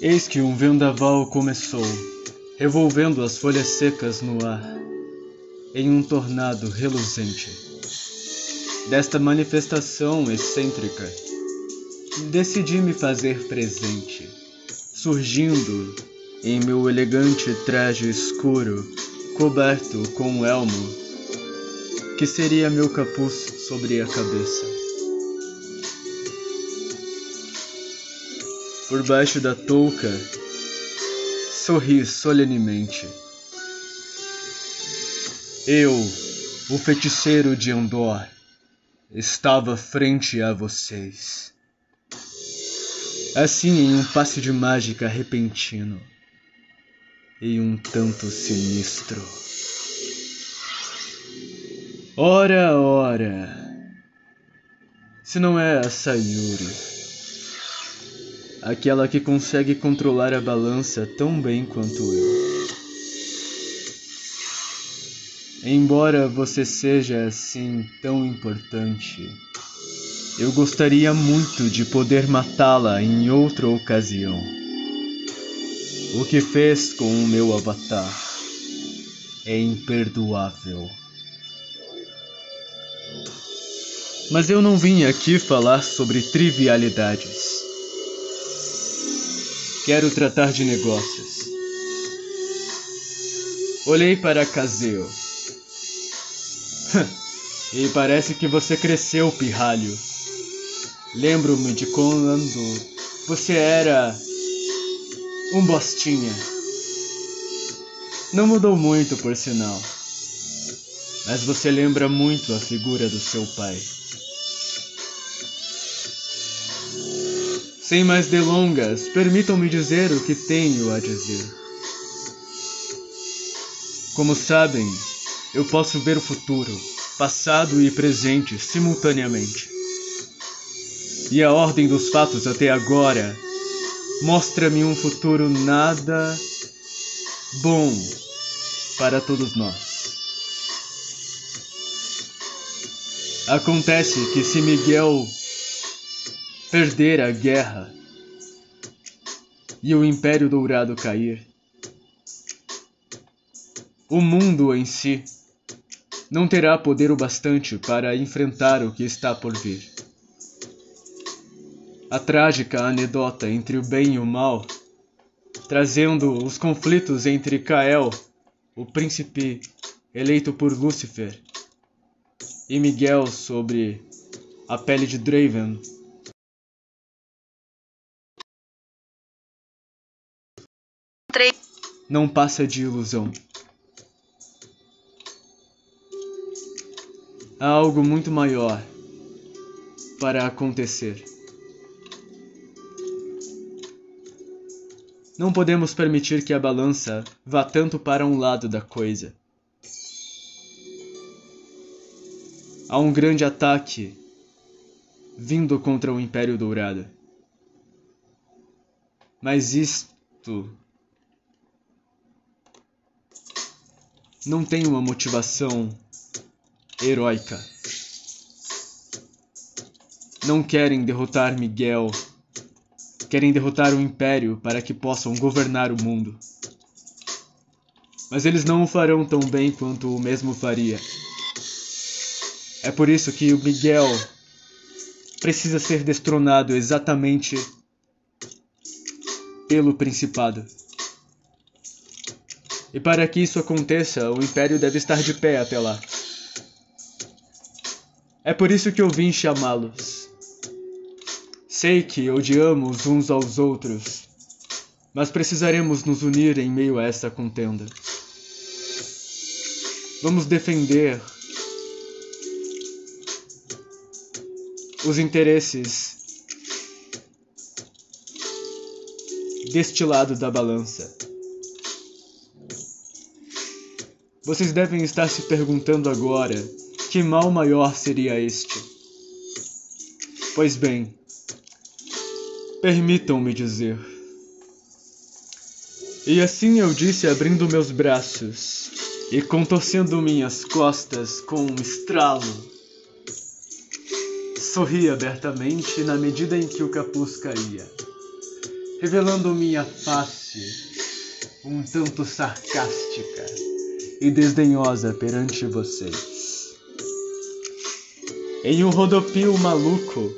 Eis que um vendaval começou, revolvendo as folhas secas no ar, em um tornado reluzente. Desta manifestação excêntrica, decidi me fazer presente, surgindo em meu elegante traje escuro, coberto com um elmo, que seria meu capuz sobre a cabeça. Por baixo da touca, sorri solenemente. Eu, o feiticeiro de Andor, estava frente a vocês. Assim, em um passe de mágica repentino e um tanto sinistro. Ora, ora, se não é a Sayuri, aquela que consegue controlar a balança tão bem quanto eu. Embora você seja assim tão importante, eu gostaria muito de poder matá-la em outra ocasião. O que fez com o meu avatar é imperdoável. Mas eu não vim aqui falar sobre trivialidades. Quero tratar de negócios. Olhei para Caseo. e parece que você cresceu, pirralho. Lembro-me de quando você era um bostinha. Não mudou muito, por sinal. Mas você lembra muito a figura do seu pai. Sem mais delongas, permitam-me dizer o que tenho a dizer. Como sabem, eu posso ver o futuro, passado e presente simultaneamente. E a ordem dos fatos até agora mostra-me um futuro nada bom para todos nós. Acontece que se Miguel perder a guerra e o Império Dourado cair, o mundo em si não terá poder o bastante para enfrentar o que está por vir. A trágica anedota entre o bem e o mal, trazendo os conflitos entre Kael, o príncipe eleito por Lúcifer, e Miguel sobre a pele de Draven, não passa de ilusão. Há algo muito maior para acontecer. Não podemos permitir que a balança vá tanto para um lado da coisa. Há um grande ataque vindo contra o Império Dourado. Mas isto não tem uma motivação heróica. Não querem derrotar Miguel. Querem derrotar o Império para que possam governar o mundo. Mas eles não o farão tão bem quanto o mesmo faria. É por isso que o Miguel precisa ser destronado exatamente pelo Principado. E para que isso aconteça, o Império deve estar de pé até lá. É por isso que eu vim chamá-los. Sei que odiamos uns aos outros, mas precisaremos nos unir em meio a essa contenda. Vamos defender os interesses deste lado da balança. Vocês devem estar se perguntando agora que mal maior seria este. Pois bem, permitam-me dizer. E assim eu disse, abrindo meus braços e contorcendo minhas costas com um estralo. sorri abertamente na medida em que o capuz caía, revelando minha face um tanto sarcástica e desdenhosa perante vocês. Em um rodopio maluco,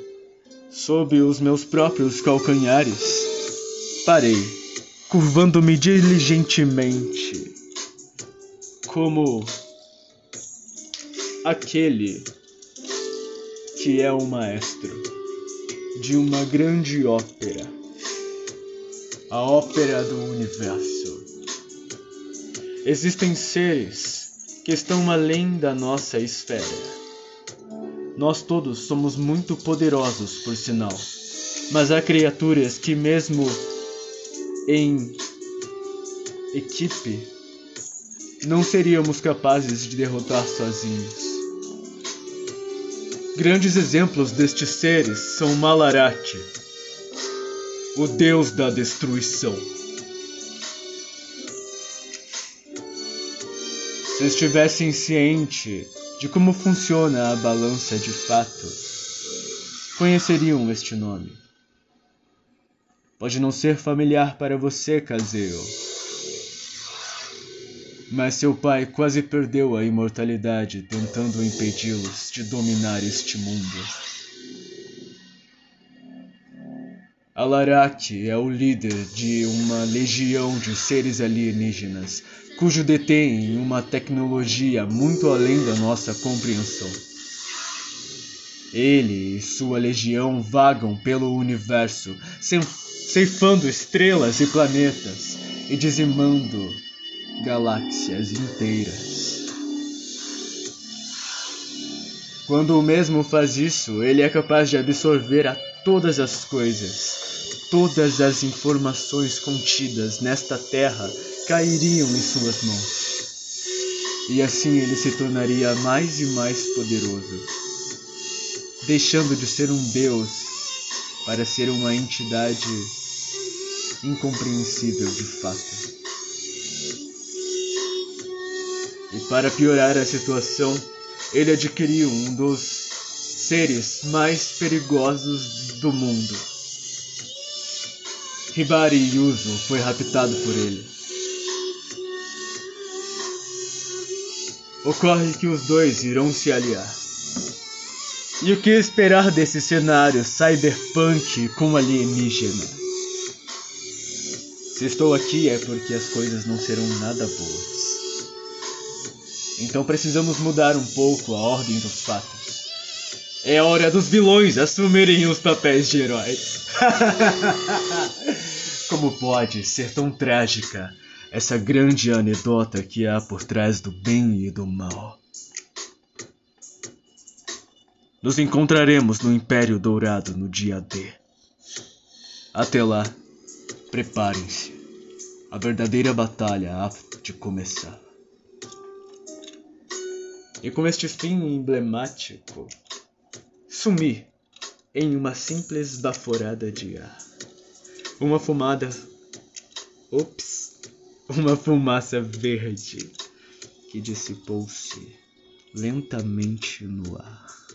sob os meus próprios calcanhares, parei, curvando-me diligentemente, como aquele que é o maestro de uma grande ópera, a ópera do universo. Existem seres que estão além da nossa esfera. Nós todos somos muito poderosos, por sinal, mas há criaturas que, mesmo em equipe, não seríamos capazes de derrotar sozinhos. Grandes exemplos destes seres são Malarate, o deus da destruição. Se estivessem ciente de como funciona a balança de fato, conheceriam este nome. Pode não ser familiar para você, Caseo, mas seu pai quase perdeu a imortalidade tentando impedi-los de dominar este mundo. Alarak é o líder de uma legião de seres alienígenas, cujo detém uma tecnologia muito além da nossa compreensão. Ele e sua legião vagam pelo universo, ceifando estrelas e planetas e dizimando galáxias inteiras. Quando o mesmo faz isso, ele é capaz de absorver a todas as coisas. Todas as informações contidas nesta terra cairiam em suas mãos. E assim ele se tornaria mais e mais poderoso, deixando de ser um deus para ser uma entidade incompreensível de fato. E para piorar a situação, ele adquiriu um dos seres mais perigosos do mundo. Hibari Yuzo foi raptado por ele. Ocorre que os dois irão se aliar. E o que esperar desse cenário cyberpunk com alienígena? Se estou aqui é porque as coisas não serão nada boas. Então precisamos mudar um pouco a ordem dos fatos. É hora dos vilões assumirem os papéis de heróis. Como pode ser tão trágica essa grande anedota que há por trás do bem e do mal? Nos encontraremos no Império Dourado no dia D. Até lá, preparem-se. A verdadeira batalha há de começar. E com este fim emblemático, sumi em uma simples baforada de ar. Uma fumada. Ops! Uma fumaça verde que dissipou-se lentamente no ar.